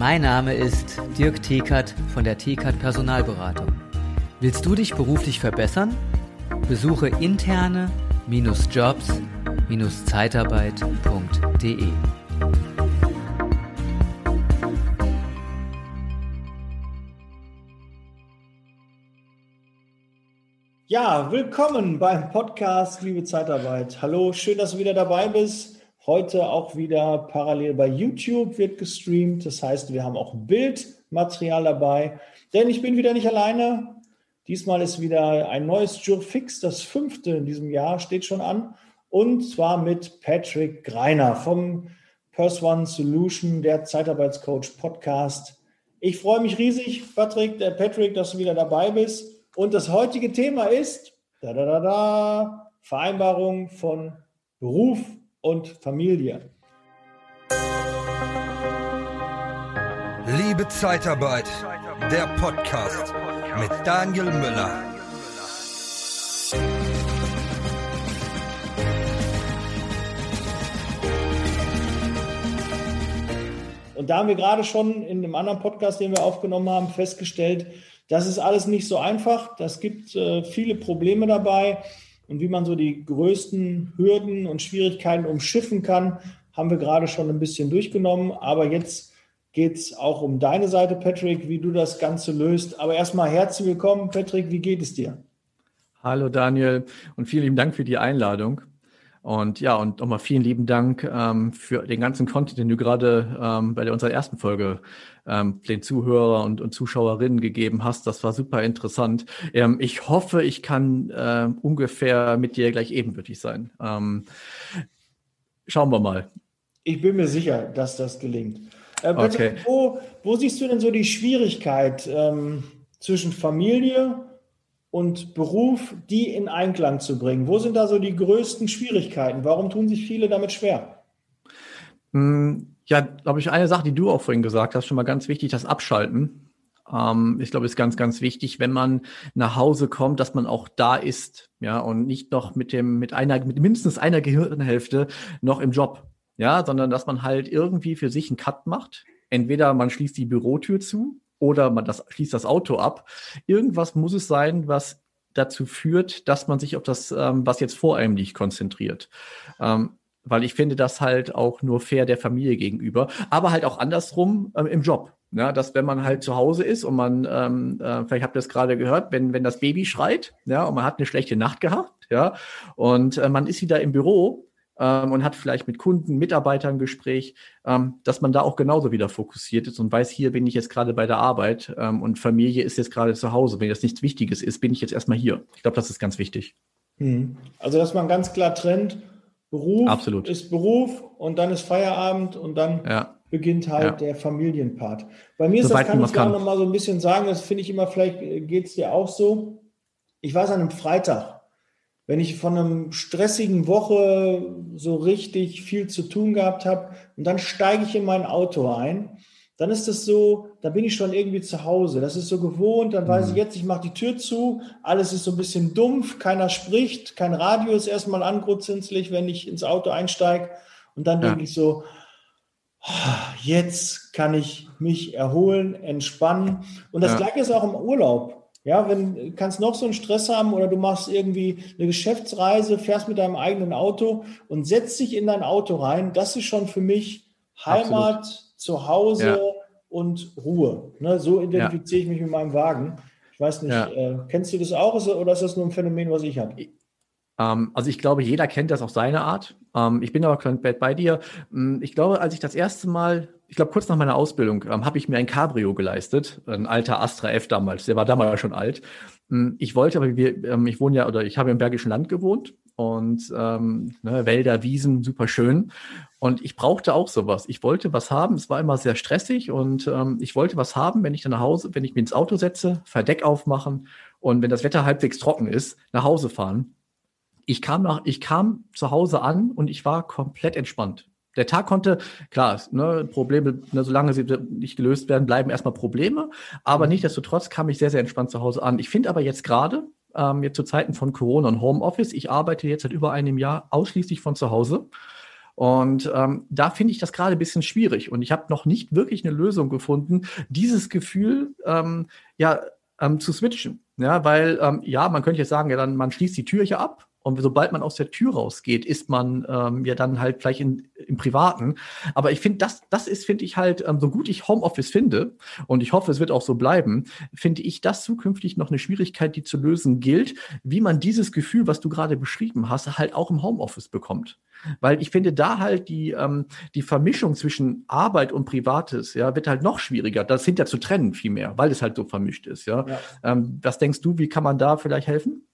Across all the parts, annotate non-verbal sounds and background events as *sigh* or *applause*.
Mein Name ist Dirk Thekert von der Thekert Personalberatung. Willst du dich beruflich verbessern? Besuche interne-jobs-zeitarbeit.de. Ja, willkommen beim Podcast Liebe Zeitarbeit. Hallo, schön, dass du wieder dabei bist. Heute auch wieder parallel bei YouTube wird gestreamt. Das heißt, wir haben auch Bildmaterial dabei. Denn ich bin wieder nicht alleine. Diesmal ist wieder ein neues Jurfix, das fünfte in diesem Jahr, steht schon an. Und zwar mit Patrick Greiner vom Pers One Solution, der Zeitarbeitscoach Podcast. Ich freue mich riesig, Patrick, der Patrick, dass du wieder dabei bist. Und das heutige Thema ist da, da, da, da, Vereinbarung von Beruf und Familie. Liebe Zeitarbeit, der Podcast mit Daniel Müller. Und da haben wir gerade schon in einem anderen Podcast, den wir aufgenommen haben, festgestellt, das ist alles nicht so einfach. Das gibt äh, viele Probleme dabei. Und wie man so die größten Hürden und Schwierigkeiten umschiffen kann, haben wir gerade schon ein bisschen durchgenommen. Aber jetzt geht es auch um deine Seite, Patrick, wie du das Ganze löst. Aber erstmal herzlich willkommen, Patrick. Wie geht es dir? Hallo Daniel und vielen lieben Dank für die Einladung. Und ja, und nochmal vielen lieben Dank ähm, für den ganzen Content, den du gerade ähm, bei der, unserer ersten Folge ähm, den Zuhörer und, und Zuschauerinnen gegeben hast. Das war super interessant. Ähm, ich hoffe, ich kann äh, ungefähr mit dir gleich ebenbürtig sein. Ähm, schauen wir mal. Ich bin mir sicher, dass das gelingt. Äh, okay. wo, wo siehst du denn so die Schwierigkeit ähm, zwischen Familie und Beruf, die in Einklang zu bringen? Wo sind da so die größten Schwierigkeiten? Warum tun sich viele damit schwer? Hm, ja, glaube ich, eine Sache, die du auch vorhin gesagt hast, schon mal ganz wichtig, das Abschalten. Ähm, ich glaube, ist ganz, ganz wichtig, wenn man nach Hause kommt, dass man auch da ist, ja, und nicht noch mit dem, mit einer, mit mindestens einer Gehirnhälfte noch im Job, ja, sondern dass man halt irgendwie für sich einen Cut macht. Entweder man schließt die Bürotür zu oder man das, schließt das Auto ab. Irgendwas muss es sein, was dazu führt, dass man sich auf das, ähm, was jetzt vor einem liegt, konzentriert. Ähm, weil ich finde das halt auch nur fair der Familie gegenüber, aber halt auch andersrum ähm, im Job. Ja, dass wenn man halt zu Hause ist und man, ähm, äh, vielleicht habt ihr das gerade gehört, wenn, wenn das Baby schreit, ja, und man hat eine schlechte Nacht gehabt, ja, und äh, man ist wieder im Büro, ähm, und hat vielleicht mit Kunden, Mitarbeitern Gespräch, ähm, dass man da auch genauso wieder fokussiert ist und weiß, hier bin ich jetzt gerade bei der Arbeit ähm, und Familie ist jetzt gerade zu Hause. Wenn das nichts Wichtiges ist, bin ich jetzt erstmal hier. Ich glaube, das ist ganz wichtig. Hm. Also, dass man ganz klar trennt, Beruf Absolut. ist Beruf und dann ist Feierabend und dann ja. beginnt halt ja. der Familienpart. Bei mir ist so das, kann ich gerne noch mal so ein bisschen sagen, das finde ich immer, vielleicht geht es dir auch so. Ich weiß an einem Freitag, wenn ich von einem stressigen Woche so richtig viel zu tun gehabt habe und dann steige ich in mein Auto ein, dann ist es so, da bin ich schon irgendwie zu Hause. Das ist so gewohnt, dann weiß ich mhm. jetzt, ich mache die Tür zu, alles ist so ein bisschen dumpf, keiner spricht, kein Radio ist erstmal angrutzinzlich, wenn ich ins Auto einsteige und dann ja. denke ich so, jetzt kann ich mich erholen, entspannen. Und das ja. gleiche ist auch im Urlaub. Ja, wenn kannst noch so einen Stress haben oder du machst irgendwie eine Geschäftsreise, fährst mit deinem eigenen Auto und setzt dich in dein Auto rein, das ist schon für mich Heimat, Absolut. Zuhause ja. und Ruhe. Ne, so identifiziere ja. ich mich mit meinem Wagen. Ich weiß nicht, ja. äh, kennst du das auch oder ist das nur ein Phänomen, was ich habe? Ähm, also ich glaube, jeder kennt das auf seine Art. Ähm, ich bin aber komplett bei dir. Hm, ich glaube, als ich das erste Mal ich glaube, kurz nach meiner Ausbildung ähm, habe ich mir ein Cabrio geleistet, ein alter Astra F damals, der war damals schon alt. Hm, ich wollte, aber wir, ähm, ich wohne ja, oder ich habe im Bergischen Land gewohnt und ähm, ne, Wälder, Wiesen, super schön. Und ich brauchte auch sowas. Ich wollte was haben. Es war immer sehr stressig und ähm, ich wollte was haben, wenn ich dann nach Hause, wenn ich mich ins Auto setze, Verdeck aufmachen und wenn das Wetter halbwegs trocken ist, nach Hause fahren. Ich kam nach, ich kam zu Hause an und ich war komplett entspannt. Der Tag konnte, klar, ne, Probleme, ne, solange sie nicht gelöst werden, bleiben erstmal Probleme. Aber mhm. nichtsdestotrotz kam ich sehr, sehr entspannt zu Hause an. Ich finde aber jetzt gerade, ähm, jetzt zu Zeiten von Corona und Homeoffice, ich arbeite jetzt seit über einem Jahr ausschließlich von zu Hause. Und ähm, da finde ich das gerade ein bisschen schwierig. Und ich habe noch nicht wirklich eine Lösung gefunden, dieses Gefühl ähm, ja ähm, zu switchen. Ja, weil ähm, ja, man könnte jetzt sagen, ja, dann man schließt die Tür hier ab und sobald man aus der Tür rausgeht, ist man ähm, ja dann halt vielleicht in, im Privaten. Aber ich finde, das, das ist, finde ich halt, ähm, so gut ich Homeoffice finde, und ich hoffe, es wird auch so bleiben, finde ich das zukünftig noch eine Schwierigkeit, die zu lösen gilt, wie man dieses Gefühl, was du gerade beschrieben hast, halt auch im Homeoffice bekommt. Weil ich finde, da halt die, ähm, die Vermischung zwischen Arbeit und Privates, ja, wird halt noch schwieriger. Das sind ja zu trennen vielmehr, weil es halt so vermischt ist, ja. ja. Ähm, was denkst du, wie kann man da vielleicht helfen?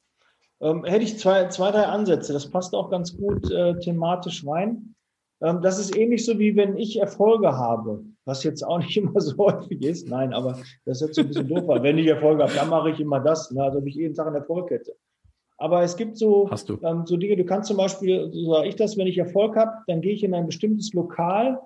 Ähm, hätte ich zwei, zwei, drei Ansätze. Das passt auch ganz gut äh, thematisch rein. Ähm, das ist ähnlich so, wie wenn ich Erfolge habe, was jetzt auch *laughs* nicht immer so häufig ist. Nein, aber das ist jetzt so ein bisschen doof. Wenn ich Erfolge habe, dann mache ich immer das, ne, also ob ich jeden Tag einen Erfolg hätte. Aber es gibt so, ähm, so Dinge, du kannst zum Beispiel, so sage ich das, wenn ich Erfolg habe, dann gehe ich in ein bestimmtes Lokal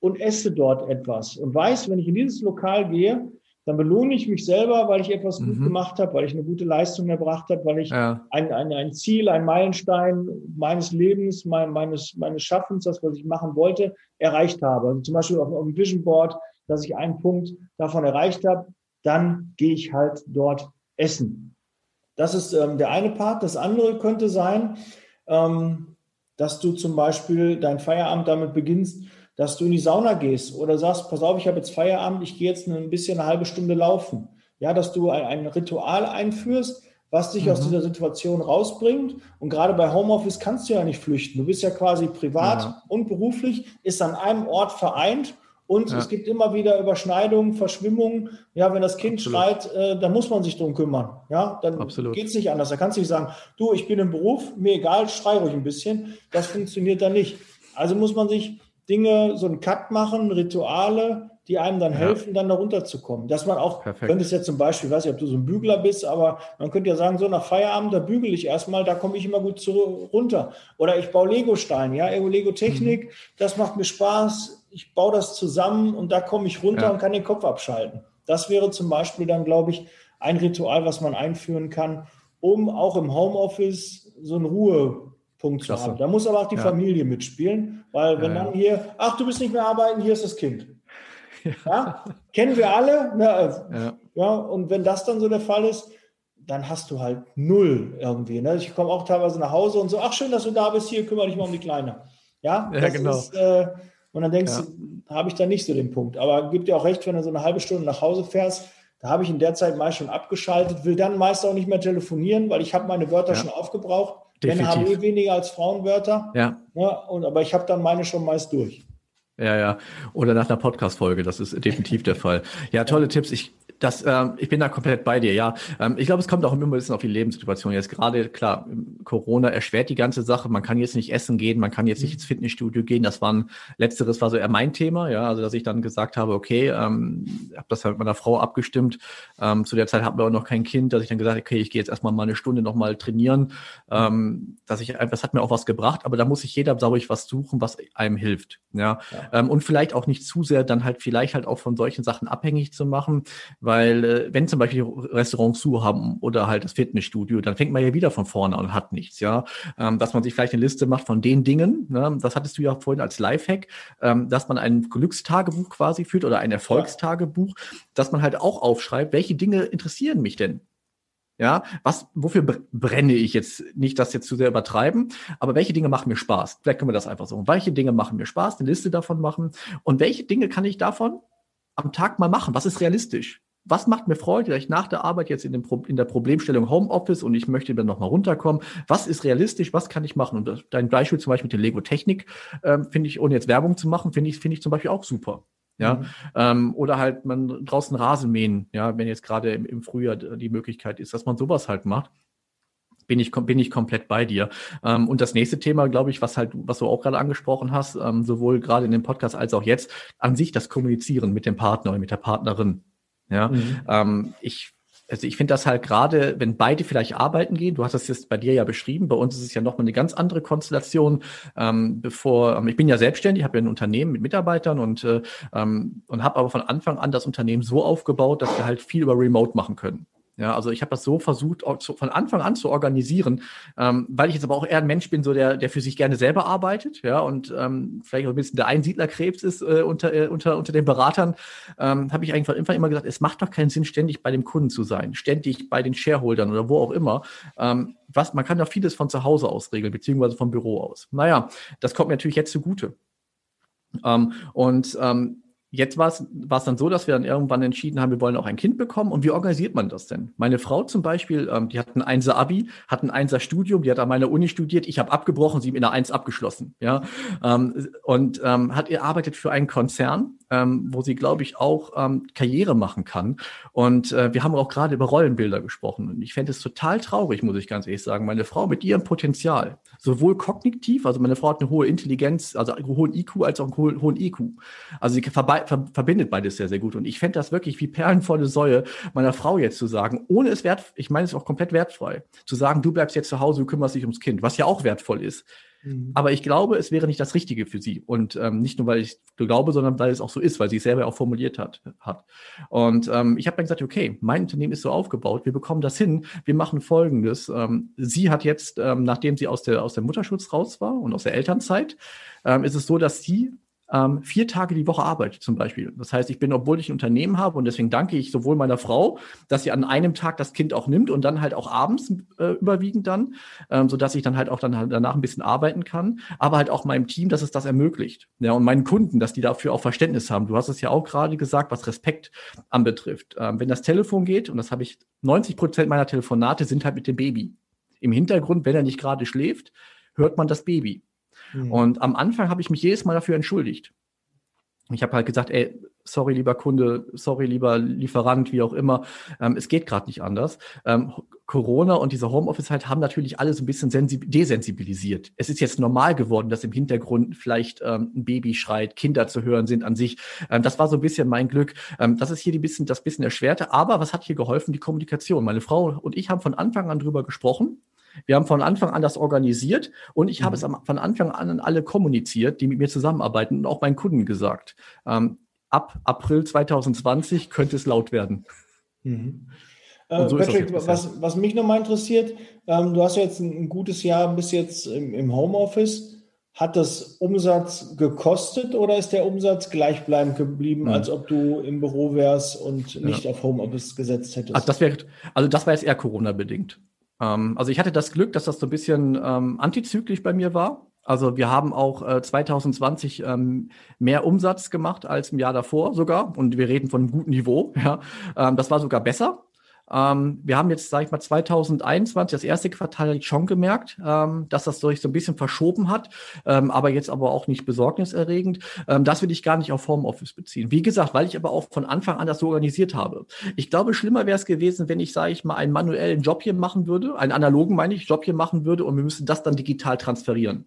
und esse dort etwas und weiß, wenn ich in dieses Lokal gehe, dann belohne ich mich selber, weil ich etwas mhm. gut gemacht habe, weil ich eine gute Leistung erbracht habe, weil ich ja. ein, ein, ein Ziel, ein Meilenstein meines Lebens, mein, meines, meines Schaffens, das, was ich machen wollte, erreicht habe. Also zum Beispiel auf, auf dem Vision Board, dass ich einen Punkt davon erreicht habe, dann gehe ich halt dort essen. Das ist ähm, der eine Part. Das andere könnte sein, ähm, dass du zum Beispiel dein Feierabend damit beginnst, dass du in die Sauna gehst oder sagst, pass auf, ich habe jetzt Feierabend, ich gehe jetzt ein bisschen eine halbe Stunde laufen. Ja, dass du ein, ein Ritual einführst, was dich mhm. aus dieser Situation rausbringt. Und gerade bei Homeoffice kannst du ja nicht flüchten. Du bist ja quasi privat ja. und beruflich, ist an einem Ort vereint und ja. es gibt immer wieder Überschneidungen, Verschwimmungen. Ja, wenn das Kind Absolut. schreit, äh, dann muss man sich drum kümmern. Ja, dann geht es nicht anders. Da kannst du nicht sagen, du, ich bin im Beruf, mir egal, schrei ruhig ein bisschen. Das funktioniert dann nicht. Also muss man sich Dinge, so einen Cut machen, Rituale, die einem dann ja. helfen, dann da runterzukommen. Dass man auch, Perfekt. könntest jetzt zum Beispiel, ich weiß nicht, ob du so ein Bügler bist, aber man könnte ja sagen, so nach Feierabend, da bügele ich erstmal, da komme ich immer gut zu, runter. Oder ich baue Lego-Steine, ja, Lego-Technik, mhm. das macht mir Spaß, ich baue das zusammen und da komme ich runter ja. und kann den Kopf abschalten. Das wäre zum Beispiel dann, glaube ich, ein Ritual, was man einführen kann, um auch im Homeoffice so eine Ruhe Punkt Klasse. zu haben. Da muss aber auch die ja. Familie mitspielen, weil wenn ja, dann hier, ach, du bist nicht mehr arbeiten, hier ist das Kind. *laughs* Ja. Kennen wir alle. Ne? Ja. Und wenn das dann so der Fall ist, dann hast du halt null irgendwie. Ne? Ich komme auch teilweise nach Hause und so, ach schön, dass du da bist, hier kümmere dich mal um die Kleine. Ja, ja genau. Ist, äh, und dann denkst du, habe ich da nicht so den Punkt. Aber gib dir auch recht, wenn du so eine halbe Stunde nach Hause fährst, da habe ich in der Zeit meist schon abgeschaltet, will dann meist auch nicht mehr telefonieren, weil ich habe meine Wörter schon aufgebraucht. Definitiv. Männer haben eh weniger als Frauenwörter. Ja. ja und, aber ich habe dann meine schon meist durch. Ja, ja. Oder nach einer Podcast-Folge, das ist definitiv der Fall. Ja, tolle Tipps. Ich das, ähm, ich bin da komplett bei dir, ja. Ähm, ich glaube, es kommt auch immer ein bisschen auf die Lebenssituation. Jetzt gerade, klar, Corona erschwert die ganze Sache. Man kann jetzt nicht essen gehen, man kann jetzt nicht mhm. ins Fitnessstudio gehen. Das war ein, letzteres war so eher mein Thema, ja. Also, dass ich dann gesagt habe, okay, ähm, habe das halt mit meiner Frau abgestimmt. Ähm, zu der Zeit hatten wir auch noch kein Kind, dass ich dann gesagt habe, okay, ich gehe jetzt erstmal mal eine Stunde nochmal trainieren. Ähm, dass ich, das hat mir auch was gebracht, aber da muss sich jeder, glaube ich, was suchen, was einem hilft, ja. ja. Ähm, und vielleicht auch nicht zu sehr dann halt vielleicht halt auch von solchen Sachen abhängig zu machen, weil äh, wenn zum Beispiel Restaurants zu haben oder halt das Fitnessstudio, dann fängt man ja wieder von vorne an und hat nichts, ja. Ähm, dass man sich vielleicht eine Liste macht von den Dingen, ne? das hattest du ja vorhin als Lifehack, ähm, dass man ein Glückstagebuch quasi führt oder ein Erfolgstagebuch, dass man halt auch aufschreibt, welche Dinge interessieren mich denn? Ja, was, wofür brenne ich jetzt? Nicht das jetzt zu sehr übertreiben, aber welche Dinge machen mir Spaß? Vielleicht können wir das einfach so. Welche Dinge machen mir Spaß? Eine Liste davon machen. Und welche Dinge kann ich davon am Tag mal machen? Was ist realistisch? Was macht mir Freude, dass ich nach der Arbeit jetzt in, dem Pro in der Problemstellung Homeoffice und ich möchte dann nochmal runterkommen, was ist realistisch, was kann ich machen? Und dein Beispiel zum Beispiel mit der Lego-Technik, ähm, finde ich, ohne jetzt Werbung zu machen, finde ich, finde ich zum Beispiel auch super. Ja, mhm. ähm, oder halt man draußen Rasen mähen, ja, wenn jetzt gerade im, im Frühjahr die Möglichkeit ist, dass man sowas halt macht bin ich, bin ich komplett bei dir. Ähm, und das nächste Thema, glaube ich, was halt, was du auch gerade angesprochen hast, ähm, sowohl gerade in dem Podcast als auch jetzt, an sich das Kommunizieren mit dem Partner oder mit der Partnerin. Ja, mhm. ähm, ich also ich finde das halt gerade, wenn beide vielleicht arbeiten gehen, du hast das jetzt bei dir ja beschrieben, bei uns ist es ja nochmal eine ganz andere Konstellation. Ähm, bevor, ähm, ich bin ja selbstständig, habe ja ein Unternehmen mit Mitarbeitern und, äh, ähm, und habe aber von Anfang an das Unternehmen so aufgebaut, dass wir halt viel über Remote machen können. Ja, also ich habe das so versucht, von Anfang an zu organisieren, ähm, weil ich jetzt aber auch eher ein Mensch bin, so der, der für sich gerne selber arbeitet, ja, und ähm, vielleicht auch ein bisschen der Einsiedlerkrebs ist äh, unter, äh, unter, unter den Beratern, ähm, habe ich einfach immer gesagt, es macht doch keinen Sinn, ständig bei dem Kunden zu sein, ständig bei den Shareholdern oder wo auch immer. Ähm, was, man kann ja vieles von zu Hause aus regeln, beziehungsweise vom Büro aus. Naja, das kommt mir natürlich jetzt zugute. Ähm, und ähm, Jetzt war es, dann so, dass wir dann irgendwann entschieden haben, wir wollen auch ein Kind bekommen. Und wie organisiert man das denn? Meine Frau zum Beispiel, ähm, die hat ein Einser Abi, hat ein Einser Studium, die hat an meiner Uni studiert. Ich habe abgebrochen, sie mit einer Eins abgeschlossen. Ja, ähm, und ähm, hat ihr arbeitet für einen Konzern, ähm, wo sie, glaube ich, auch ähm, Karriere machen kann. Und äh, wir haben auch gerade über Rollenbilder gesprochen. Und ich fände es total traurig, muss ich ganz ehrlich sagen. Meine Frau mit ihrem Potenzial, sowohl kognitiv, also meine Frau hat eine hohe Intelligenz, also einen hohen IQ als auch einen hohen IQ. Also sie ver verbindet beides sehr, sehr gut. Und ich fände das wirklich wie perlenvolle Säue meiner Frau jetzt zu sagen, ohne es wert, ich meine es auch komplett wertfrei, zu sagen, du bleibst jetzt zu Hause, du kümmerst dich ums Kind, was ja auch wertvoll ist. Mhm. Aber ich glaube, es wäre nicht das Richtige für sie. Und ähm, nicht nur, weil ich glaube, sondern weil es auch so ist, weil sie es selber auch formuliert hat. hat. Und ähm, ich habe dann gesagt, okay, mein Unternehmen ist so aufgebaut, wir bekommen das hin, wir machen Folgendes. Ähm, sie hat jetzt, ähm, nachdem sie aus der, aus der Mutterschutz raus war und aus der Elternzeit, ähm, ist es so, dass sie ähm, vier Tage die Woche arbeite zum Beispiel. Das heißt, ich bin, obwohl ich ein Unternehmen habe und deswegen danke ich sowohl meiner Frau, dass sie an einem Tag das Kind auch nimmt und dann halt auch abends äh, überwiegend dann, ähm, so dass ich dann halt auch dann halt danach ein bisschen arbeiten kann, aber halt auch meinem Team, dass es das ermöglicht. Ja, und meinen Kunden, dass die dafür auch Verständnis haben. Du hast es ja auch gerade gesagt, was Respekt anbetrifft. Ähm, wenn das Telefon geht, und das habe ich, 90 Prozent meiner Telefonate sind halt mit dem Baby. Im Hintergrund, wenn er nicht gerade schläft, hört man das Baby. Mhm. Und am Anfang habe ich mich jedes Mal dafür entschuldigt. Ich habe halt gesagt, ey, sorry, lieber Kunde, sorry, lieber Lieferant, wie auch immer, ähm, es geht gerade nicht anders. Ähm, Corona und diese Homeoffice halt haben natürlich alle so ein bisschen desensibilisiert. Es ist jetzt normal geworden, dass im Hintergrund vielleicht ähm, ein Baby schreit, Kinder zu hören sind an sich. Ähm, das war so ein bisschen mein Glück. Ähm, das ist hier die bisschen, das bisschen erschwerte. Aber was hat hier geholfen? Die Kommunikation. Meine Frau und ich haben von Anfang an drüber gesprochen. Wir haben von Anfang an das organisiert und ich mhm. habe es von Anfang an an alle kommuniziert, die mit mir zusammenarbeiten und auch meinen Kunden gesagt. Ähm, ab April 2020 könnte es laut werden. Mhm. So Patrick, was, was mich nochmal interessiert, ähm, du hast ja jetzt ein, gutes Jahr bis jetzt im, im Homeoffice. Hat das Umsatz gekostet oder ist der Umsatz gleichbleibend geblieben, mhm. als ob du im Büro wärst und nicht ja. auf Homeoffice gesetzt hättest? Also das, wär, also das war jetzt eher Corona-bedingt. Ähm, also ich hatte das Glück, dass das so ein bisschen ähm, antizyklisch bei mir war. Also wir haben auch äh, 2020 ähm, mehr Umsatz gemacht als im Jahr davor sogar. Und wir reden von einem guten Niveau. *laughs* Ja. Ähm, das war sogar besser. Ähm, wir haben jetzt, sage ich mal, 2021, das erste Quartal schon gemerkt, ähm, dass das sich so ein bisschen verschoben hat, ähm, aber jetzt aber auch nicht besorgniserregend. Ähm, das will ich gar nicht auf Homeoffice beziehen. Wie gesagt, weil ich aber auch von Anfang an das so organisiert habe. Ich glaube, schlimmer wäre es gewesen, wenn ich, sage ich mal, einen manuellen Job hier machen würde, einen analogen, meine ich, Job hier machen würde und wir müssen das dann digital transferieren.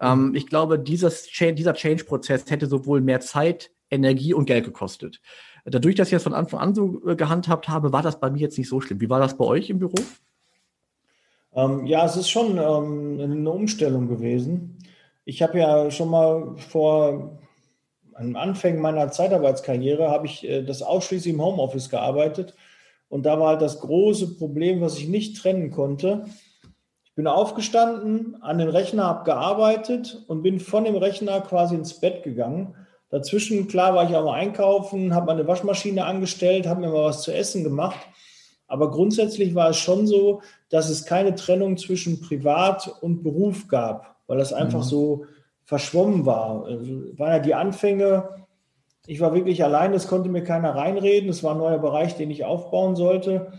Ähm, ich glaube, dieses, dieser Change-Prozess hätte sowohl mehr Zeit, Energie und Geld gekostet. Dadurch, dass ich das von Anfang an so äh, gehandhabt habe, war das bei mir jetzt nicht so schlimm. Wie war das bei euch im Büro? Ähm, ja, es ist schon ähm, eine Umstellung gewesen. Ich habe ja schon mal vor am Anfang meiner Zeitarbeitskarriere habe ich äh, das ausschließlich im Homeoffice gearbeitet und da war halt das große Problem, was ich nicht trennen konnte. Ich bin aufgestanden, an den Rechner habe gearbeitet und bin von dem Rechner quasi ins Bett gegangen Dazwischen, klar, war ich auch mal einkaufen, habe meine Waschmaschine angestellt, habe mir mal was zu essen gemacht. Aber grundsätzlich war es schon so, dass es keine Trennung zwischen Privat und Beruf gab, weil das einfach mhm. so verschwommen war. Also, waren ja die Anfänge. Ich war wirklich allein, es konnte mir keiner reinreden. Es war ein neuer Bereich, den ich aufbauen sollte.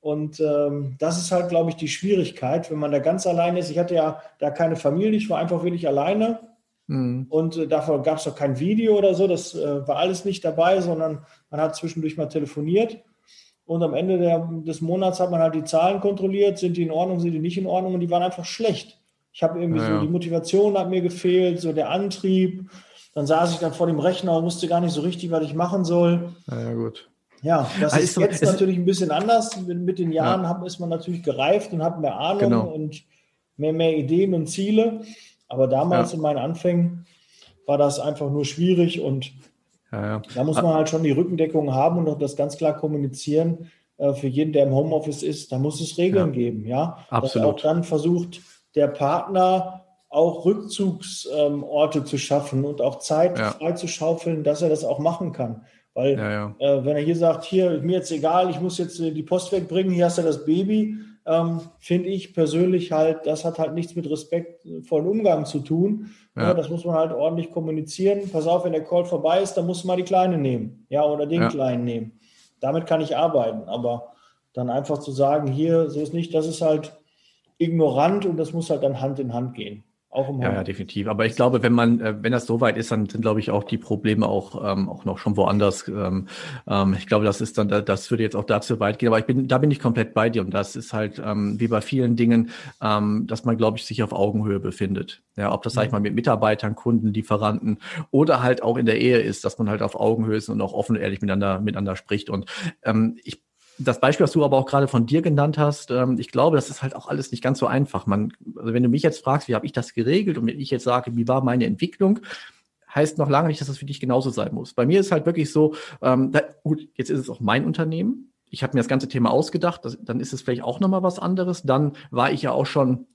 Und ähm, das ist halt, glaube ich, die Schwierigkeit, wenn man da ganz allein ist. Ich hatte ja da keine Familie, ich war einfach wirklich alleine Mhm. Und äh, davor gab es auch kein Video oder so, das äh, war alles nicht dabei, sondern man hat zwischendurch mal telefoniert. Und am Ende der, des Monats hat man halt die Zahlen kontrolliert, sind die in Ordnung, sind die nicht in Ordnung und die waren einfach schlecht. Ich habe irgendwie ja, so, die Motivation hat mir gefehlt, so der Antrieb. Dann saß ich dann vor dem Rechner und wusste gar nicht so richtig, was ich machen soll. Ja, gut. Ja, das also ist jetzt natürlich ein bisschen anders. Mit den Jahren ja. ist man natürlich gereift und hat mehr Ahnung genau. und mehr, mehr Ideen und Ziele. Aber damals ja. in meinen Anfängen war das einfach nur schwierig und ja, ja. da muss man halt schon die Rückendeckung haben und auch das ganz klar kommunizieren. äh, für jeden, der im Homeoffice ist, da muss es Regeln geben, ja. Absolut. Dass auch dann versucht der Partner auch Rückzugsorte ähm, zu schaffen und auch Zeit ja. freizuschaufeln, dass er das auch machen kann. Weil ja, ja. Äh, wenn er hier sagt, hier, mir jetzt egal, ich muss jetzt äh, die Post wegbringen, hier hast du das Baby, ähm, finde ich persönlich halt, das hat halt nichts mit respektvollen Umgang zu tun. Ja. ja. das muss man halt ordentlich kommunizieren. Pass auf, wenn der Call vorbei ist, dann muss man die Kleine nehmen. Ja, oder den Kleinen nehmen. Damit kann ich arbeiten. Aber dann einfach zu sagen, hier, so ist nicht, das ist halt ignorant und das muss halt dann Hand in Hand gehen. Auch im ja, ja, definitiv. Aber ich glaube, wenn man, äh, wenn das so weit ist, dann sind, glaube ich, auch die Probleme auch, ähm, auch noch schon woanders. Ähm, ähm, ich glaube, das ist dann, das würde jetzt auch dazu weit gehen. Aber ich bin, da bin ich komplett bei dir. Und das ist halt ähm, wie bei vielen Dingen, ähm, dass man, glaube ich, sich auf Augenhöhe befindet. Ja, ob das, sag ich mhm. mal, mit Mitarbeitern, Kunden, Lieferanten oder halt auch in der Ehe ist, dass man halt auf Augenhöhe ist und auch offen und ehrlich miteinander, miteinander spricht. Und ähm, ich das Beispiel, was du aber auch gerade von dir genannt hast, ähm, ich glaube, das ist halt auch alles nicht ganz so einfach. Man, also wenn du mich jetzt fragst, wie habe ich das geregelt und wenn ich jetzt sage, wie war meine Entwicklung, heißt noch lange nicht, dass das für dich genauso sein muss. Bei mir ist halt wirklich so, ähm, da, gut, jetzt ist es auch mein Unternehmen. Ich habe mir das ganze Thema ausgedacht, das, dann ist es vielleicht auch nochmal was anderes. Dann war ich ja auch schon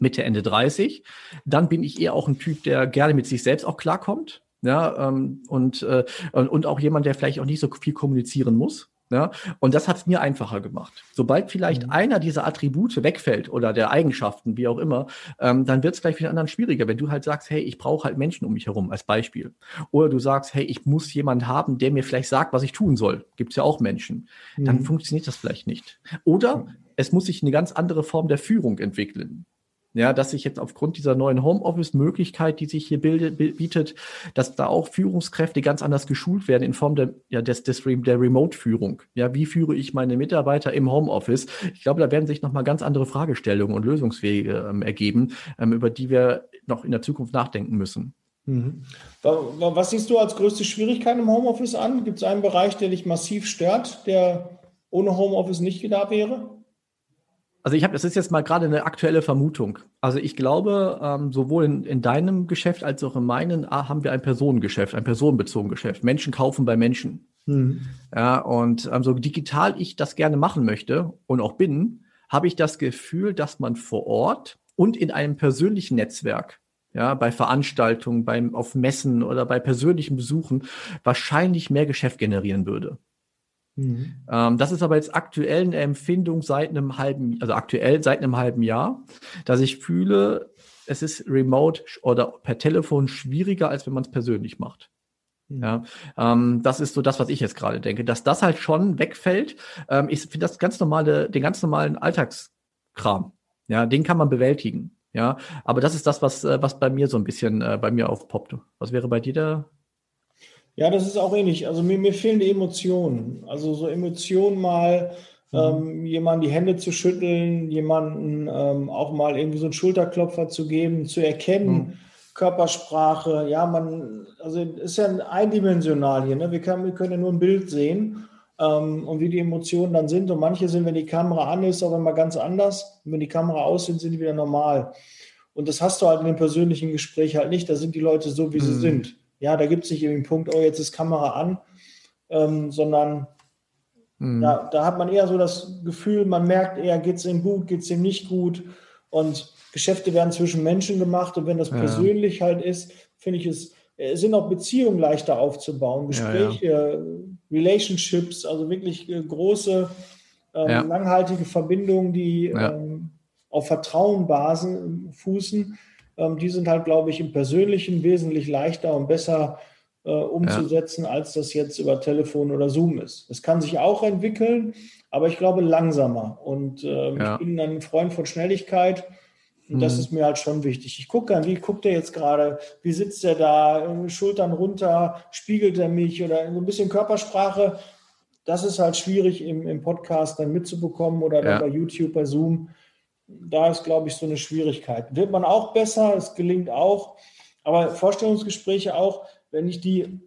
Mitte, Ende 30. Dann bin ich eher auch ein Typ, der gerne mit sich selbst auch klarkommt. Ja, ähm, und, äh, und auch jemand, der vielleicht auch nicht so viel kommunizieren muss. Ja, und das hat es mir einfacher gemacht. Sobald vielleicht mhm. einer dieser Attribute wegfällt oder der Eigenschaften, wie auch immer, ähm, dann wird es vielleicht für den anderen schwieriger. Wenn du halt sagst, hey, ich brauche halt Menschen um mich herum als Beispiel. Oder du sagst, hey, ich muss jemanden haben, der mir vielleicht sagt, was ich tun soll. Gibt es ja auch Menschen. Mhm. Dann funktioniert das vielleicht nicht. Oder es muss sich eine ganz andere Form der Führung entwickeln ja, dass sich jetzt aufgrund dieser neuen Homeoffice-Möglichkeit, die sich hier bildet, bietet, dass da auch Führungskräfte ganz anders geschult werden in Form der, ja, des, des, der Remote-Führung. Ja, wie führe ich meine Mitarbeiter im Homeoffice? Ich glaube, da werden sich nochmal ganz andere Fragestellungen und Lösungswege ähm, ergeben, ähm, über die wir noch in der Zukunft nachdenken müssen. Mhm. Was siehst du als größte Schwierigkeit im Homeoffice an? Gibt es einen Bereich, der dich massiv stört, der ohne Homeoffice nicht da wäre? Also ich habe, das ist jetzt mal gerade eine aktuelle Vermutung. Also ich glaube, ähm, sowohl in, in deinem Geschäft als auch in meinen ah, haben wir ein Personengeschäft, ein personenbezogenes Geschäft. Menschen kaufen bei Menschen. Mhm. Ja, und ähm, so digital ich das gerne machen möchte und auch bin, habe ich das Gefühl, dass man vor Ort und in einem persönlichen Netzwerk, ja, bei Veranstaltungen, beim, auf Messen oder bei persönlichen Besuchen wahrscheinlich mehr Geschäft generieren würde. Mhm. Ähm, das ist aber jetzt aktuell eine Empfindung seit einem halben, also aktuell seit einem halben Jahr, dass ich fühle, es ist remote oder per Telefon schwieriger, als wenn man es persönlich macht. Mhm. Ja, ähm, das ist so das, was ich jetzt gerade denke, dass das halt schon wegfällt. Ähm, ich finde das ganz normale, den ganz normalen Alltagskram. Ja, den kann man bewältigen. Ja, aber das ist das, was, äh, was bei mir so ein bisschen äh, bei mir aufpoppt. Was wäre bei dir da ja, das ist auch ähnlich. Also mir, mir fehlen die Emotionen. Also so Emotionen mal, mhm. ähm, jemanden die Hände zu schütteln, jemanden ähm, auch mal irgendwie so einen Schulterklopfer zu geben, zu erkennen, mhm. Körpersprache. Ja, man, also ist ja eindimensional hier. Ne? Wir, können, wir können ja nur ein Bild sehen ähm, und wie die Emotionen dann sind. Und manche sind, wenn die Kamera an ist, auch immer ganz anders. Und wenn die Kamera aus sind, sind die wieder normal. Und das hast du halt in dem persönlichen Gespräch halt nicht. Da sind die Leute so, wie mhm. sie sind. Ja, da gibt es nicht irgendwie einen Punkt, oh, jetzt ist Kamera an, ähm, sondern mhm. ja, da hat man eher so das Gefühl, man merkt eher, geht es ihm gut, geht es ihm nicht gut. Und Geschäfte werden zwischen Menschen gemacht und wenn das ja. persönlich halt ist, finde ich es, es sind auch Beziehungen leichter aufzubauen, Gespräche, ja, ja. Relationships, also wirklich äh, große, ähm, langhaltige Verbindungen, die ähm, auf Vertrauen basen, fußen ähm, die sind halt, glaube ich, im Persönlichen wesentlich leichter und besser äh, umzusetzen, ja. als das jetzt über Telefon oder Zoom ist. Es kann sich auch entwickeln, aber ich glaube langsamer. Und äh, ja. ich bin ein Freund von Schnelligkeit. Und das mhm. ist mir halt schon wichtig. Ich gucke an, wie guckt er jetzt gerade, wie sitzt er da, Schultern runter, spiegelt er mich oder so ein bisschen Körpersprache. Das ist halt schwierig im, im Podcast dann mitzubekommen oder ja. bei YouTube, bei Zoom da ist, glaube ich, so eine Schwierigkeit. Wird man auch besser, es gelingt auch, aber Vorstellungsgespräche auch, wenn ich die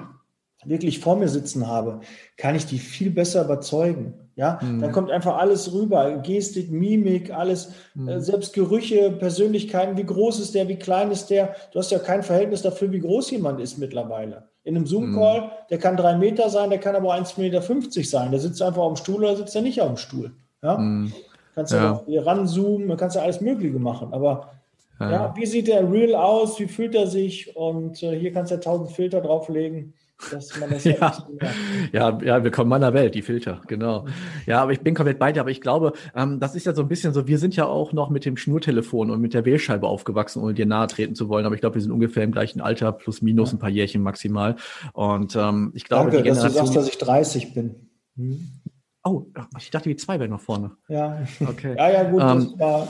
*clears throat* wirklich vor mir sitzen habe, kann ich die viel besser überzeugen. Ja, mhm. dann kommt einfach alles rüber. Gestik, Mimik, alles, mhm. äh, selbst Gerüche, Persönlichkeiten. Wie groß ist der? Wie klein ist der? Du hast ja kein Verhältnis dafür, wie groß jemand ist mittlerweile. In einem Zoom-Call, mhm. der kann drei Meter sein, der kann aber 1,50 Meter sein. Der sitzt einfach auf dem Stuhl oder sitzt er nicht auf dem Stuhl. Ja, mhm. Kannst ja, ja hier ranzoomen, man kannst ja alles Mögliche machen. Aber ja. ja. wie sieht der real aus? Wie fühlt er sich? Und äh, hier kannst du ja tausend Filter drauflegen dass man das *laughs* ja, ja, ja, willkommen meiner Welt, die Filter, genau. Ja, aber ich bin komplett bei dir, aber ich glaube, ähm, das ist ja so ein bisschen so, wir sind ja auch noch mit dem Schnurtelefon und mit der Wählscheibe aufgewachsen, ohne dir nahe treten zu wollen, aber ich glaube, wir sind ungefähr im gleichen Alter, plus minus ein paar Jährchen maximal. Und ähm, ich glaube, Danke, die Generation, dass du sagst, dass ich 30 bin. Hm? Oh, ich dachte, die zwei wären noch vorne. Ja, okay. Ja, ja, gut, ähm, das war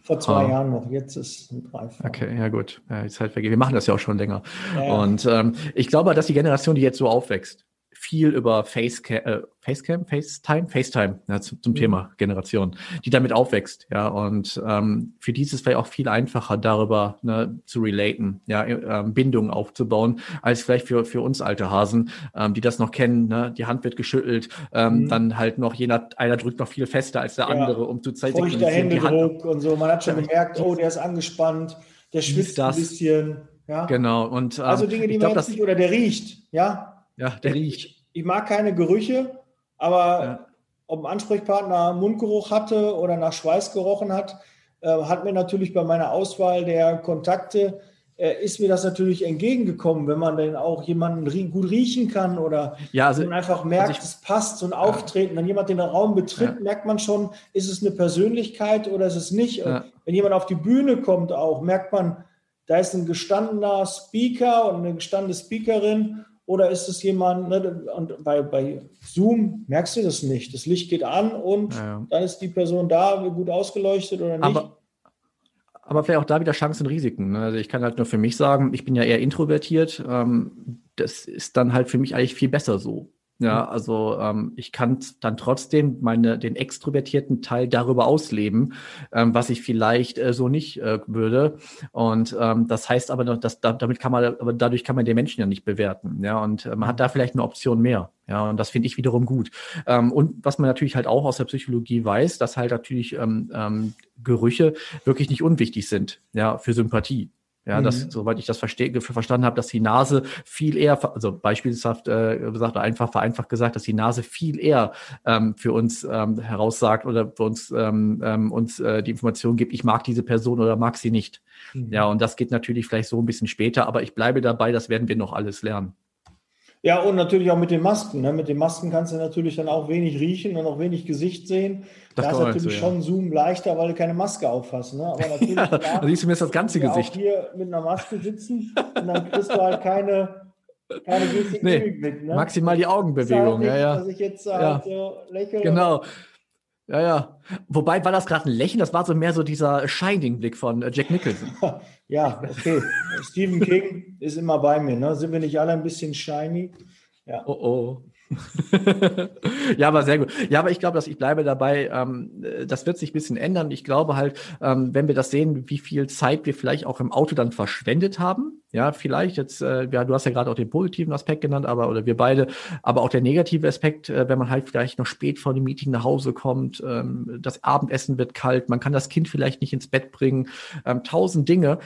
vor zwei ah. Jahren noch, jetzt ist ein Dreifach. Okay, ja gut. Ja, die Zeit vergeht. Wir machen das ja auch schon länger. Ja. Und ähm, ich glaube, dass die Generation, die jetzt so aufwächst, viel über Facecam, äh, Facecam, FaceTime, FaceTime ja, zum, zum mhm. Thema Generation, die damit aufwächst, ja und ähm, für die ist es vielleicht auch viel einfacher darüber ne, zu relaten, ja ähm, Bindungen aufzubauen, als vielleicht für für uns alte Hasen, ähm, die das noch kennen. Ne? Die Hand wird geschüttelt, ähm, mhm. dann halt noch jener einer drückt noch viel fester als der ja. andere, um zu zeigen, Feuchter Händedruck und so. Man hat schon gemerkt, oh, der ist angespannt, der schwitzt ein bisschen. Ja? Genau und ähm, also Dinge, die man glaub, nicht oder der riecht, ja ja, der riecht. Ich, mag keine Gerüche, aber ja. ob ein Ansprechpartner Mundgeruch hatte oder nach Schweiß gerochen hat, äh, hat mir natürlich bei meiner Auswahl der Kontakte äh, ist mir das natürlich entgegengekommen, wenn man dann auch jemanden gut riechen kann oder ja, also, man einfach merkt, also ich, es passt, so ein Auftreten. Wenn jemand den Raum betritt, ja. merkt man schon, ist es eine Persönlichkeit oder ist es nicht. Ja. Wenn jemand auf die Bühne kommt auch, merkt man, da ist ein gestandener Speaker und eine gestandene Speakerin oder ist es jemand, ne, und bei, bei Zoom merkst du das nicht. Das Licht geht an und ja. dann ist die Person da, gut ausgeleuchtet oder nicht. Aber, aber vielleicht auch da wieder Chancen und Risiken. Ne? Also ich kann halt nur für mich sagen, ich bin ja eher introvertiert. Ähm, das ist dann halt für mich eigentlich viel besser so. Ja, mhm. also ähm, ich kann dann trotzdem meine den extrovertierten Teil darüber ausleben, ähm, was ich vielleicht äh, so nicht äh, würde. Und ähm, das heißt aber dass da, damit kann man, aber dadurch kann man den Menschen ja nicht bewerten. Ja, und äh, man hat da vielleicht eine Option mehr. Ja, und das finde ich wiederum gut. Ähm, und was man natürlich halt auch aus der Psychologie weiß, dass halt natürlich ähm, ähm, Gerüche wirklich nicht unwichtig sind, ja, für Sympathie. Ja, mhm. das, soweit ich das verstehe, verstanden habe, dass die Nase viel eher, also beispielshaft äh, gesagt oder einfach vereinfacht gesagt, dass die Nase viel eher ähm, für uns ähm, heraussagt oder für uns ähm, ähm, uns äh, die Information gibt, ich mag diese Person oder mag sie nicht. Mhm. Ja, und das geht natürlich vielleicht so ein bisschen später, aber ich bleibe dabei, das werden wir noch alles lernen. Ja, und natürlich auch mit den Masken. Ne? Mit den Masken kannst du natürlich dann auch wenig riechen und auch wenig Gesicht sehen. Das da ist natürlich so, ja. schon Zoom leichter, weil du keine Maske aufhast. Ne? Aber *laughs* natürlich ja, da siehst du mir das ganze Gesicht. Auch hier mit einer Maske sitzen und dann kriegst du halt keine, keine Gestik nee, mit. Ne? Maximal die Augenbewegung. Halt nicht, ja, ja. Dass ich jetzt halt so lächle. Genau. Ja, ja. Wobei war das gerade ein Lächeln, das war so mehr so dieser Shining-Blick von äh, Jack Nicholson. *laughs* ja, okay. *laughs* Stephen King ist immer bei mir. Ne? Sind wir nicht alle ein bisschen shiny? Ja. Oh, oh *laughs* ja, aber sehr gut. Ja, aber ich glaube, dass ich bleibe dabei. Ähm, das wird sich ein bisschen ändern. Ich glaube halt, ähm, wenn wir das sehen, wie viel Zeit wir vielleicht auch im Auto dann verschwendet haben. Ja, vielleicht jetzt, äh, ja, du hast ja gerade auch den positiven Aspekt genannt, aber oder wir beide, aber auch der negative Aspekt, äh, wenn man halt vielleicht noch spät vor dem Meeting nach Hause kommt, ähm, das Abendessen wird kalt, man kann das Kind vielleicht nicht ins Bett bringen, ähm, tausend Dinge.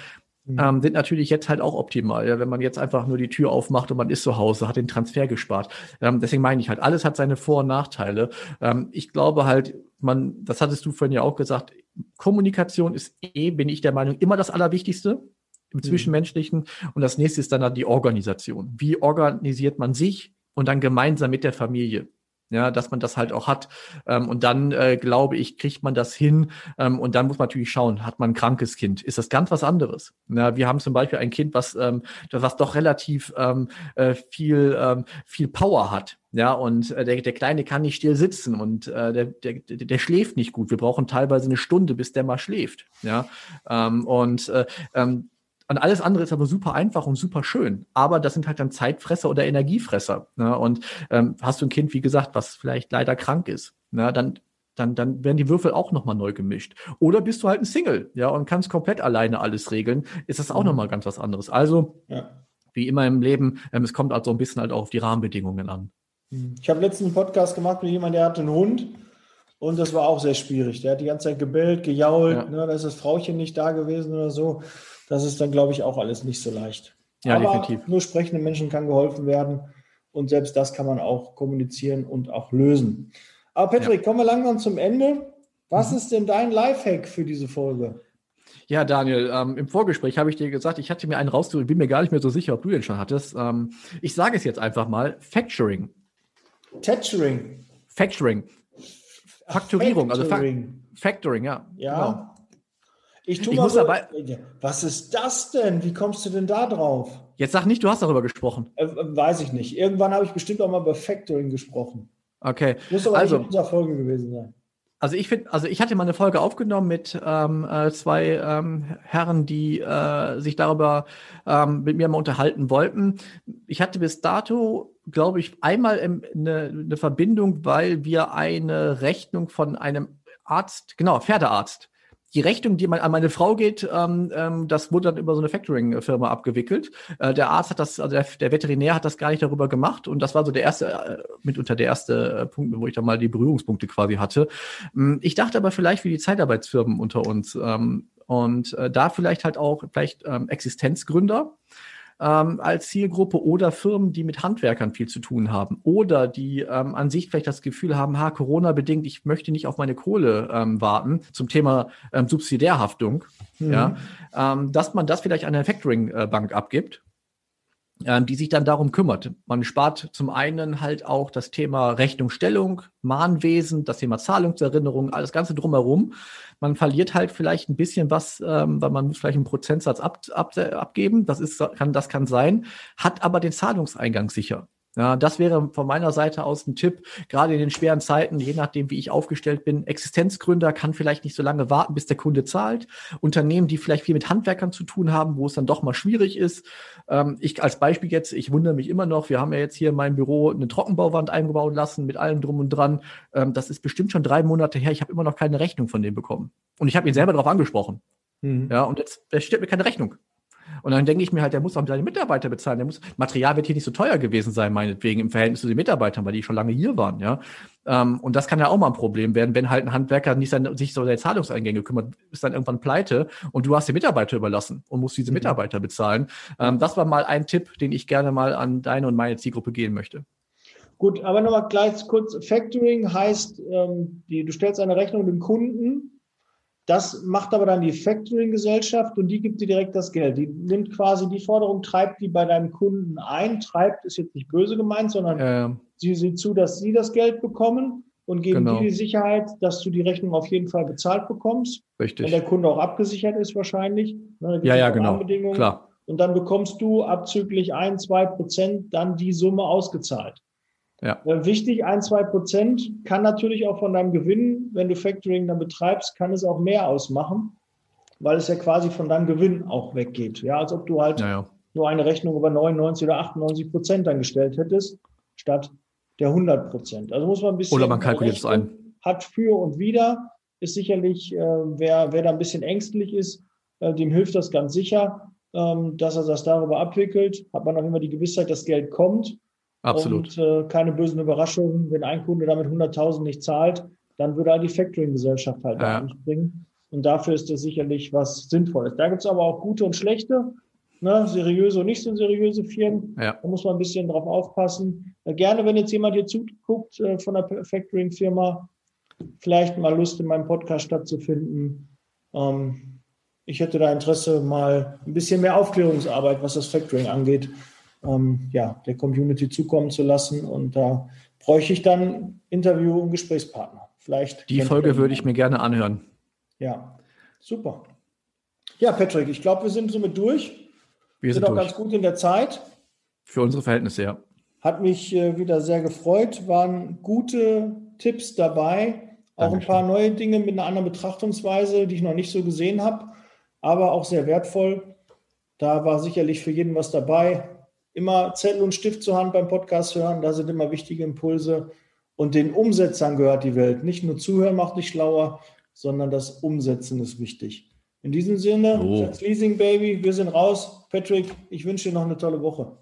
Mhm. Ähm, sind natürlich jetzt halt auch optimal, ja, wenn man jetzt einfach nur die Tür aufmacht und man ist zu Hause, hat den Transfer gespart. Ähm, deswegen meine ich halt, alles hat seine Vor- und Nachteile. Ähm, ich glaube halt, man, das hattest du vorhin ja auch gesagt, Kommunikation ist eh, bin ich der Meinung, immer das Allerwichtigste im mhm. Zwischenmenschlichen. Und das nächste ist dann halt die Organisation. Wie organisiert man sich und dann gemeinsam mit der Familie? Ja, dass man das halt auch hat. Ähm, und dann, äh, glaube ich, kriegt man das hin. Ähm, und dann muss man natürlich schauen, hat man ein krankes Kind? Ist das ganz was anderes? Ja, wir haben zum Beispiel ein Kind, was, ähm, was doch relativ ähm, äh, viel, ähm, viel Power hat. Ja, und äh, der, der Kleine kann nicht still sitzen und äh, der, der, der schläft nicht gut. Wir brauchen teilweise eine Stunde, bis der mal schläft. Ja, ähm, und äh, ähm, und alles andere ist aber super einfach und super schön. Aber das sind halt dann Zeitfresser oder Energiefresser. Ne? Und ähm, hast du ein Kind, wie gesagt, was vielleicht leider krank ist, ne? dann dann, dann werden die Würfel auch nochmal neu gemischt. Oder bist du halt ein Single, ja, und kannst komplett alleine alles regeln, ist das auch mhm. nochmal ganz was anderes. Also, ja. wie immer im Leben, ähm, es kommt halt so ein bisschen halt auch auf die Rahmenbedingungen an. Ich habe letztens einen Podcast gemacht mit jemandem, der hatte einen Hund und das war auch sehr schwierig. Der hat die ganze Zeit gebellt, gejault, ja. ne, da ist das Frauchen nicht da gewesen oder so. Das ist dann, glaube ich, auch alles nicht so leicht. Ja, Aber definitiv. Nur sprechenden Menschen kann geholfen werden und selbst das kann man auch kommunizieren und auch lösen. Aber Patrick, ja. kommen wir langsam zum Ende. Was mhm. ist denn dein Lifehack für diese Folge? Ja, Daniel, ähm, im Vorgespräch habe ich dir gesagt, ich hatte mir einen rausgesucht, bin mir gar nicht mehr so sicher, ob du den schon hattest. Ähm, ich sage es jetzt einfach mal: Factoring. Factoring. Factoring. Fakturierung, also Fa Factoring, ja. Ja. Genau. Ich tue ich mal so, dabei, was ist das denn? Wie kommst du denn da drauf? Jetzt sag nicht, du hast darüber gesprochen. Äh, weiß ich nicht. Irgendwann habe ich bestimmt auch mal über Factoring gesprochen. Okay. Muss aber also, nicht in unserer Folge gewesen sein. Also ich finde, also ich hatte mal eine Folge aufgenommen mit ähm, äh, zwei ähm, Herren, die äh, sich darüber ähm, mit mir mal unterhalten wollten. Ich hatte bis dato, glaube ich, einmal eine, eine Verbindung, weil wir eine Rechnung von einem Arzt, genau, Pferdearzt, die Rechnung, die an meine Frau geht, ähm, ähm, das wurde dann über so eine Factoring-Firma abgewickelt. Äh, der Arzt hat das, also der, der, Veterinär hat das gar nicht darüber gemacht und das war so der erste, äh, mitunter der erste äh, Punkt, wo ich dann mal die Berührungspunkte quasi hatte. Ähm, ich dachte aber vielleicht für die Zeitarbeitsfirmen unter uns ähm, und äh, da vielleicht halt auch vielleicht ähm, Existenzgründer ähm, als Zielgruppe oder Firmen, die mit Handwerkern viel zu tun haben oder die ähm, an sich vielleicht das Gefühl haben, ha, Corona-bedingt, ich möchte nicht auf meine Kohle ähm, warten zum Thema ähm, Subsidiärhaftung, mhm. ja, ähm, dass man das vielleicht an eine Factoring-Bank abgibt ähm, die sich dann darum kümmert. Man spart zum einen halt auch das Thema Rechnungsstellung, Mahnwesen, das Thema Zahlungserinnerung, alles Ganze drumherum. Man verliert halt vielleicht ein bisschen was, ähm, weil man muss vielleicht einen Prozentsatz ab, ab, abgeben. Das ist, kann, das kann sein, hat aber den Zahlungseingang sicher. Ja, das wäre von meiner Seite aus ein Tipp, gerade in den schweren Zeiten, je nachdem, wie ich aufgestellt bin. Existenzgründer kann vielleicht nicht so lange warten, bis der Kunde zahlt. Unternehmen, die vielleicht viel mit Handwerkern zu tun haben, wo es dann doch mal schwierig ist. Ähm, ich als Beispiel jetzt, ich wundere mich immer noch, wir haben ja jetzt hier in meinem Büro eine Trockenbauwand eingebaut lassen mit allem drum und dran. Ähm, das ist bestimmt schon drei Monate her. Ich habe immer noch keine Rechnung von dem bekommen. Und ich habe ihn selber darauf angesprochen. Mhm. Ja, und jetzt stellt mir keine Rechnung. Und dann denke ich mir halt, der muss auch seine Mitarbeiter bezahlen. Der muss, Material wird hier nicht so teuer gewesen sein, meinetwegen, im Verhältnis zu den Mitarbeitern, weil die schon lange hier waren, ja. Ähm, und das kann ja auch mal ein Problem werden, wenn halt ein Handwerker nicht sein, sich so seine Zahlungseingänge kümmert, ist dann irgendwann pleite und du hast die Mitarbeiter überlassen und musst diese mhm. Mitarbeiter bezahlen. Ähm, das war mal ein Tipp, den ich gerne mal an deine und meine Zielgruppe geben möchte. Gut, aber nochmal gleich kurz. Factoring heißt, ähm, die, du stellst eine Rechnung dem Kunden das macht aber dann die Factoring-Gesellschaft und die gibt dir direkt das Geld. Die nimmt quasi die Forderung, treibt die bei deinem Kunden ein. Treibt ist jetzt nicht böse gemeint, sondern äh, sie sieht zu, dass sie das Geld bekommen und geben genau. dir die Sicherheit, dass du die Rechnung auf jeden Fall bezahlt bekommst. Richtig. Wenn der Kunde auch abgesichert ist wahrscheinlich. Ne, ja, ja, genau. Klar. Und dann bekommst du abzüglich ein, zwei Prozent dann die Summe ausgezahlt. Ja. Äh, wichtig, ein, zwei Prozent kann natürlich auch von deinem Gewinn, wenn du Factoring dann betreibst, kann es auch mehr ausmachen, weil es ja quasi von deinem Gewinn auch weggeht. Ja, als ob du halt ja, ja. nur eine Rechnung über 99 oder 98 Prozent dann gestellt hättest, statt der 100 Prozent. Also muss man ein bisschen. Oder man kalkuliert es ein. Hat für und wieder, ist sicherlich, äh, wer, wer da ein bisschen ängstlich ist, äh, dem hilft das ganz sicher, ähm, dass er das darüber abwickelt. Hat man auch immer die Gewissheit, dass Geld kommt Absolut. Und äh, keine bösen Überraschungen, wenn ein Kunde damit 100.000 nicht zahlt, dann würde halt die Factoring-Gesellschaft halt ja. da anspringen. Und dafür ist das sicherlich was Sinnvolles. Da gibt es aber auch gute und schlechte, ne, seriöse und nicht so seriöse Firmen. Ja. Da muss man ein bisschen drauf aufpassen. Äh, gerne, wenn jetzt jemand hier zuguckt äh, von der Factoring-Firma, vielleicht mal Lust in meinem Podcast stattzufinden. Ähm, ich hätte da Interesse, mal ein bisschen mehr Aufklärungsarbeit, was das Factoring angeht, ähm, ja, der Community zukommen zu lassen. Und da bräuchte ich dann Interview- und Gesprächspartner. Vielleicht. Die Folge würde ich mir gerne anhören. Ja, super. Ja, Patrick, ich glaube, wir sind somit durch. Wir sind, sind auch ganz gut in der Zeit. Für unsere Verhältnisse, ja. Hat mich äh, wieder sehr gefreut. Waren gute Tipps dabei. Auch Dankeschön. ein paar neue Dinge mit einer anderen Betrachtungsweise, die ich noch nicht so gesehen habe, aber auch sehr wertvoll. Da war sicherlich für jeden was dabei immer Zettel und Stift zur Hand beim Podcast hören. Da sind immer wichtige Impulse. Und den Umsetzern gehört die Welt. Nicht nur zuhören macht dich schlauer, sondern das Umsetzen ist wichtig. In diesem Sinne, oh. Leasing Baby, wir sind raus. Patrick, ich wünsche dir noch eine tolle Woche.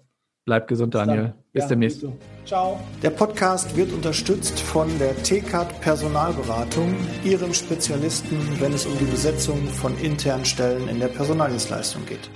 Bleib gesund, Daniel. Bis ja, demnächst. Ciao. Der Podcast wird unterstützt von der TCAT Personalberatung, ihrem Spezialisten, wenn es um die Besetzung von internen Stellen in der Personaldienstleistung geht.